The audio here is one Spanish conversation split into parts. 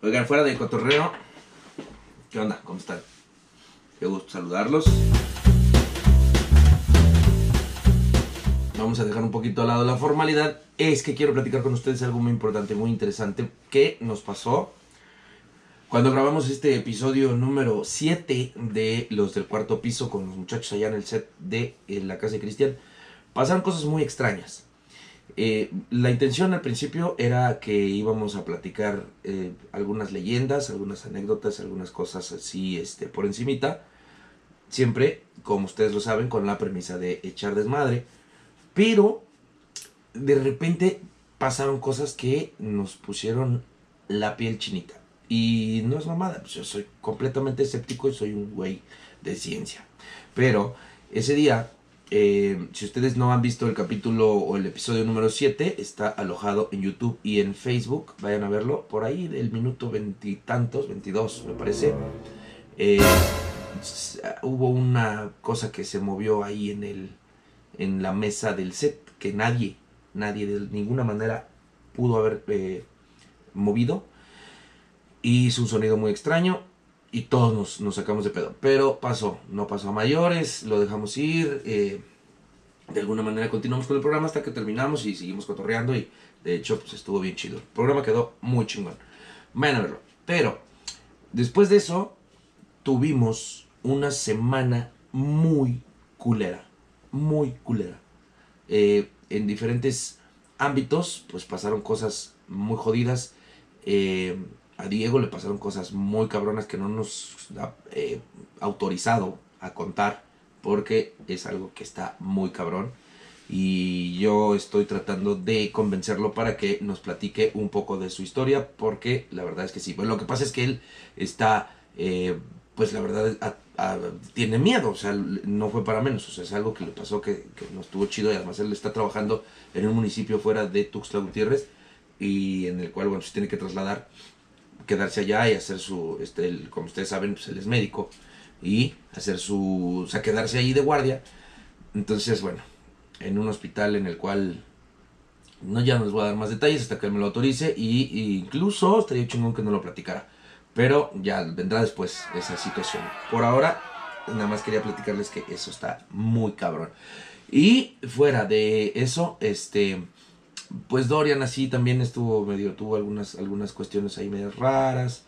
Oigan, fuera de cotorreo, ¿qué onda? ¿Cómo están? Qué gusto saludarlos. Vamos a dejar un poquito al lado la formalidad. Es que quiero platicar con ustedes algo muy importante, muy interesante que nos pasó cuando grabamos este episodio número 7 de Los del Cuarto Piso con los muchachos allá en el set de la casa de Cristian. Pasaron cosas muy extrañas. Eh, la intención al principio era que íbamos a platicar eh, algunas leyendas, algunas anécdotas, algunas cosas así este, por encimita. Siempre, como ustedes lo saben, con la premisa de echar desmadre. Pero de repente pasaron cosas que nos pusieron la piel chinita. Y no es mamada, pues yo soy completamente escéptico y soy un güey de ciencia. Pero ese día eh, si ustedes no han visto el capítulo o el episodio número 7, está alojado en YouTube y en Facebook. Vayan a verlo. Por ahí del minuto veintitantos, 22 me parece. Eh, hubo una cosa que se movió ahí en, el, en la mesa del set que nadie, nadie de ninguna manera pudo haber eh, movido. Hizo un sonido muy extraño y todos nos, sacamos de pedo. Pero pasó, no pasó a mayores, lo dejamos ir. Eh, de alguna manera continuamos con el programa hasta que terminamos y seguimos cotorreando y de hecho pues estuvo bien chido. El programa quedó muy chingón. Vayan a verlo. Pero después de eso tuvimos una semana muy culera. Muy culera. Eh, en diferentes ámbitos pues pasaron cosas muy jodidas. Eh, a Diego le pasaron cosas muy cabronas que no nos ha eh, autorizado a contar porque es algo que está muy cabrón. Y yo estoy tratando de convencerlo para que nos platique un poco de su historia porque la verdad es que sí. Bueno, lo que pasa es que él está, eh, pues la verdad, tiene miedo, o sea, no fue para menos, o sea, es algo que le pasó que, que no estuvo chido y además él está trabajando en un municipio fuera de Tuxtla Gutiérrez y en el cual, bueno, se tiene que trasladar quedarse allá y hacer su, este, como ustedes saben, pues él es médico, y hacer su, o sea, quedarse ahí de guardia. Entonces, bueno, en un hospital en el cual no ya no les voy a dar más detalles hasta que él me lo autorice y, incluso estaría chingón que no lo platicara. Pero ya vendrá después esa situación. Por ahora, nada más quería platicarles que eso está muy cabrón. Y fuera de eso, este, pues Dorian así también estuvo medio, tuvo algunas, algunas cuestiones ahí medio raras,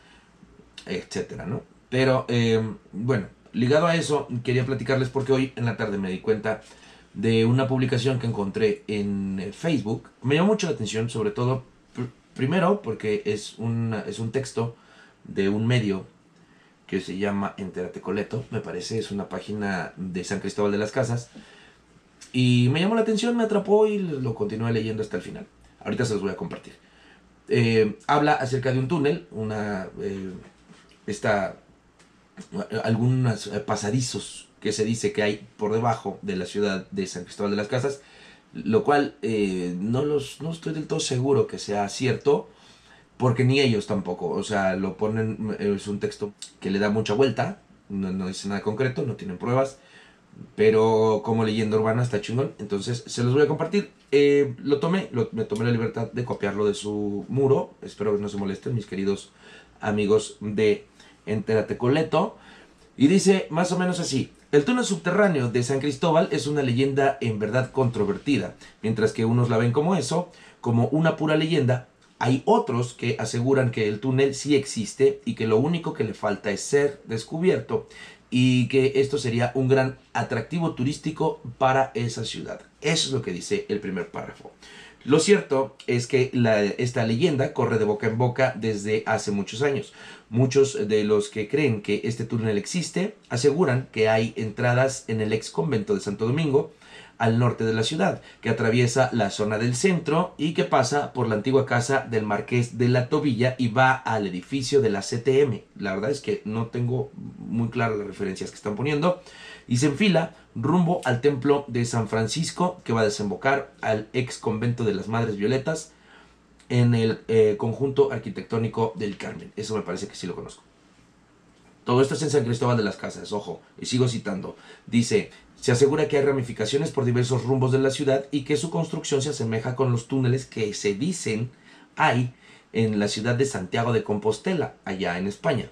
etcétera, ¿no? Pero em, bueno, ligado a eso, quería platicarles porque hoy en la tarde me di cuenta de una publicación que encontré en eh, Facebook. Me llamó mucho la atención, sobre todo, primero porque es, una, es un texto de un medio que se llama Entérate Coleto, me parece, es una página de San Cristóbal de las Casas y me llamó la atención, me atrapó y lo continué leyendo hasta el final. Ahorita se los voy a compartir. Eh, habla acerca de un túnel, una, eh, está, algunos eh, pasadizos que se dice que hay por debajo de la ciudad de San Cristóbal de las Casas, lo cual no, los, no estoy del todo seguro que sea cierto, porque ni ellos tampoco, o sea, lo ponen, es un texto que le da mucha vuelta, no, no dice nada concreto, no tienen pruebas, pero como leyenda urbana está chingón. Entonces se los voy a compartir. Eh, lo tomé, me tomé la libertad de copiarlo de su muro. Espero que no se molesten mis queridos amigos de Entérate Coleto. Y dice más o menos así. El túnel subterráneo de San Cristóbal es una leyenda en verdad controvertida. Mientras que unos la ven como eso, como una pura leyenda, hay otros que aseguran que el túnel sí existe y que lo único que le falta es ser descubierto y que esto sería un gran atractivo turístico para esa ciudad. Eso es lo que dice el primer párrafo. Lo cierto es que esta leyenda corre de boca en boca desde hace muchos años. Muchos de los que creen que este túnel existe aseguran que hay entradas en el ex convento de Santo Domingo, al norte de la ciudad, que atraviesa la zona del centro y que pasa por la antigua casa del Marqués de la Tobilla y va al edificio de la CTM. La verdad es que no tengo muy claras las referencias que están poniendo. Y se enfila rumbo al templo de San Francisco, que va a desembocar al ex convento de las Madres Violetas en el eh, conjunto arquitectónico del Carmen. Eso me parece que sí lo conozco. Todo esto es en San Cristóbal de las Casas, ojo, y sigo citando. Dice, se asegura que hay ramificaciones por diversos rumbos de la ciudad y que su construcción se asemeja con los túneles que se dicen hay en la ciudad de Santiago de Compostela, allá en España.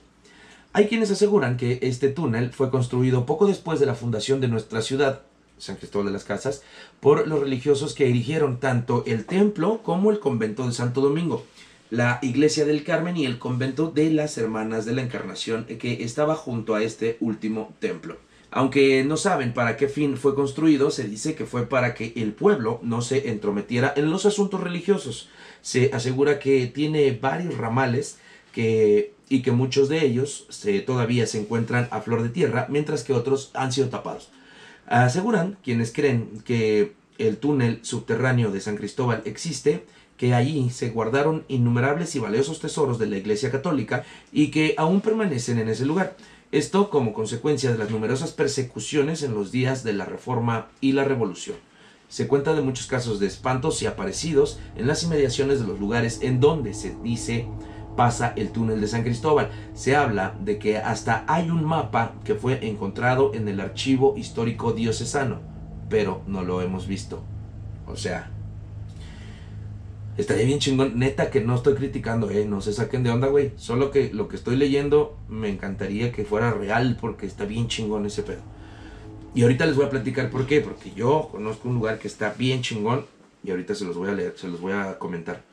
Hay quienes aseguran que este túnel fue construido poco después de la fundación de nuestra ciudad, San Cristóbal de las Casas, por los religiosos que erigieron tanto el templo como el convento de Santo Domingo, la iglesia del Carmen y el convento de las Hermanas de la Encarnación que estaba junto a este último templo. Aunque no saben para qué fin fue construido, se dice que fue para que el pueblo no se entrometiera en los asuntos religiosos. Se asegura que tiene varios ramales que, y que muchos de ellos se, todavía se encuentran a flor de tierra, mientras que otros han sido tapados. Aseguran quienes creen que el túnel subterráneo de San Cristóbal existe, que allí se guardaron innumerables y valiosos tesoros de la Iglesia Católica y que aún permanecen en ese lugar. Esto como consecuencia de las numerosas persecuciones en los días de la Reforma y la Revolución. Se cuenta de muchos casos de espantos y aparecidos en las inmediaciones de los lugares en donde se dice pasa el túnel de San Cristóbal. Se habla de que hasta hay un mapa que fue encontrado en el archivo histórico diocesano, pero no lo hemos visto. O sea, Estaría bien chingón. Neta que no estoy criticando, eh. No se saquen de onda, güey. Solo que lo que estoy leyendo me encantaría que fuera real porque está bien chingón ese pedo. Y ahorita les voy a platicar por qué. Porque yo conozco un lugar que está bien chingón. Y ahorita se los voy a leer, se los voy a comentar.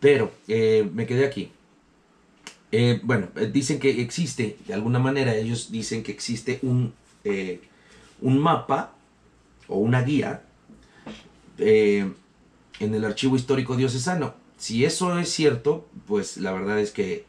Pero eh, me quedé aquí. Eh, bueno, eh, dicen que existe, de alguna manera ellos dicen que existe un, un mapa o una guía en el archivo histórico diocesano. Si eso es cierto, pues la verdad es que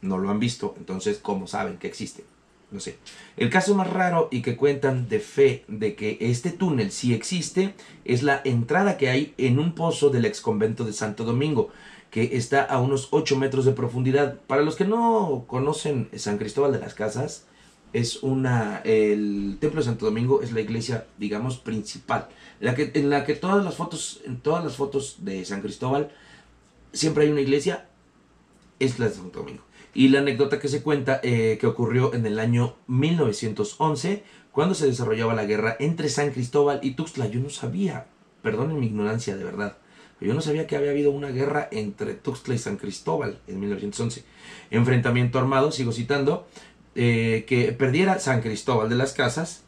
no lo han visto, entonces ¿cómo saben que existe? No sé. El caso más raro y que cuentan de fe de que este túnel sí existe es la entrada que hay en un pozo del ex convento de Santo Domingo, que está a unos 8 metros de profundidad. Para los que no conocen San Cristóbal de las Casas, es una el templo de Santo Domingo es la iglesia digamos principal. La que, en la que todas las fotos en todas las fotos de San Cristóbal siempre hay una iglesia es la de Santo Domingo. Y la anécdota que se cuenta eh, que ocurrió en el año 1911 cuando se desarrollaba la guerra entre San Cristóbal y Tuxtla. Yo no sabía perdonen mi ignorancia de verdad yo no sabía que había habido una guerra entre Tuxtla y San Cristóbal en 1911 enfrentamiento armado sigo citando eh, que perdiera San Cristóbal de las Casas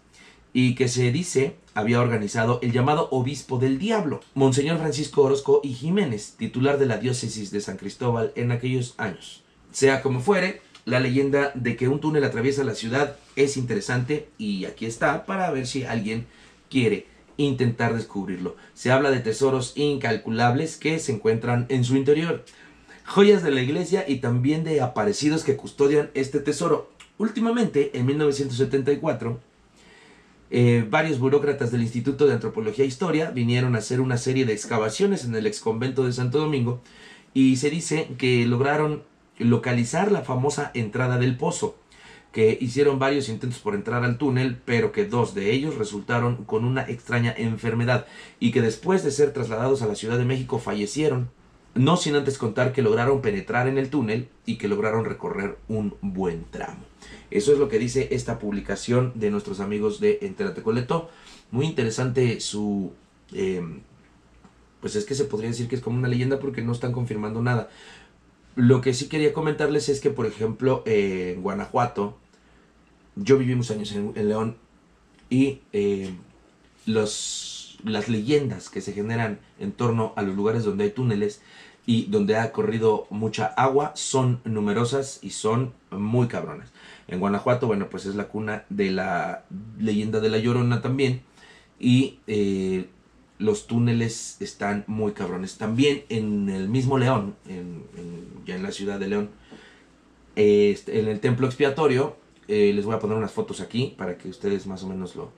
y que se dice había organizado el llamado Obispo del Diablo, Monseñor Francisco Orozco y Jiménez, titular de la diócesis de San Cristóbal en aquellos años. Sea como fuere, la leyenda de que un túnel atraviesa la ciudad es interesante y aquí está para ver si alguien quiere intentar descubrirlo. Se habla de tesoros incalculables que se encuentran en su interior, joyas de la iglesia y también de aparecidos que custodian este tesoro. Últimamente, en 1974, eh, varios burócratas del Instituto de Antropología e Historia vinieron a hacer una serie de excavaciones en el exconvento de Santo Domingo y se dice que lograron localizar la famosa entrada del pozo, que hicieron varios intentos por entrar al túnel, pero que dos de ellos resultaron con una extraña enfermedad y que después de ser trasladados a la Ciudad de México fallecieron no sin antes contar que lograron penetrar en el túnel y que lograron recorrer un buen tramo. Eso es lo que dice esta publicación de nuestros amigos de Entérate Coleto. Muy interesante su... Em, pues es que se podría decir que es como una leyenda porque no están confirmando nada. Lo que sí quería comentarles es que, por ejemplo, en Guanajuato, yo viví muchos años en, León y em, los, las leyendas que se generan en torno a los lugares donde hay túneles y donde ha corrido mucha agua son numerosas y son muy cabronas. En Guanajuato, bueno, pues es la cuna de la leyenda de la Llorona también. Y eh, los túneles están muy cabrones. También en el mismo León, ya en la ciudad de León, este, en el templo expiatorio, eh, les voy a poner unas fotos aquí para que ustedes más o menos lo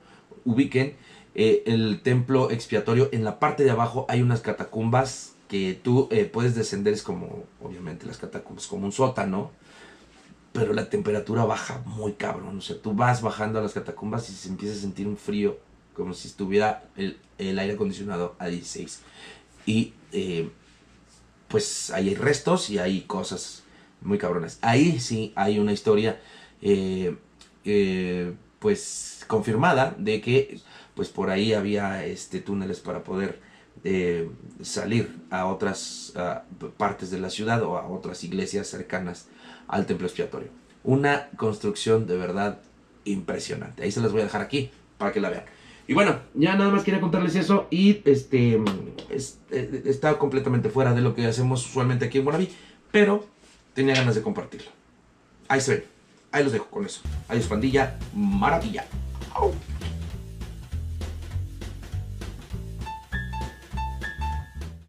ubiquen. Eh, el templo expiatorio, en la parte de abajo hay unas catacumbas que tú puedes descender, es como, obviamente, las catacumbas, como un sótano pero la temperatura baja muy cabrón. O sea, tú vas bajando a las catacumbas y se empieza a sentir un frío como si estuviera el, aire acondicionado a 16. Y eh, pues ahí hay restos y hay cosas muy cabronas. Ahí sí hay una historia eh, eh, pues confirmada de que pues por ahí había este túneles para poder eh, salir a otras partes de la ciudad o a otras iglesias cercanas al templo expiatorio. Una construcción de verdad impresionante. Ahí se las voy a dejar aquí para que la vean. Y bueno, ya nada más quería contarles eso y este es- eh, está completamente fuera de lo que hacemos usualmente aquí en Guanabí, pero tenía ganas de compartirlo. Ahí se ven. Ahí los dejo con eso. Adiós pandilla, maravilla.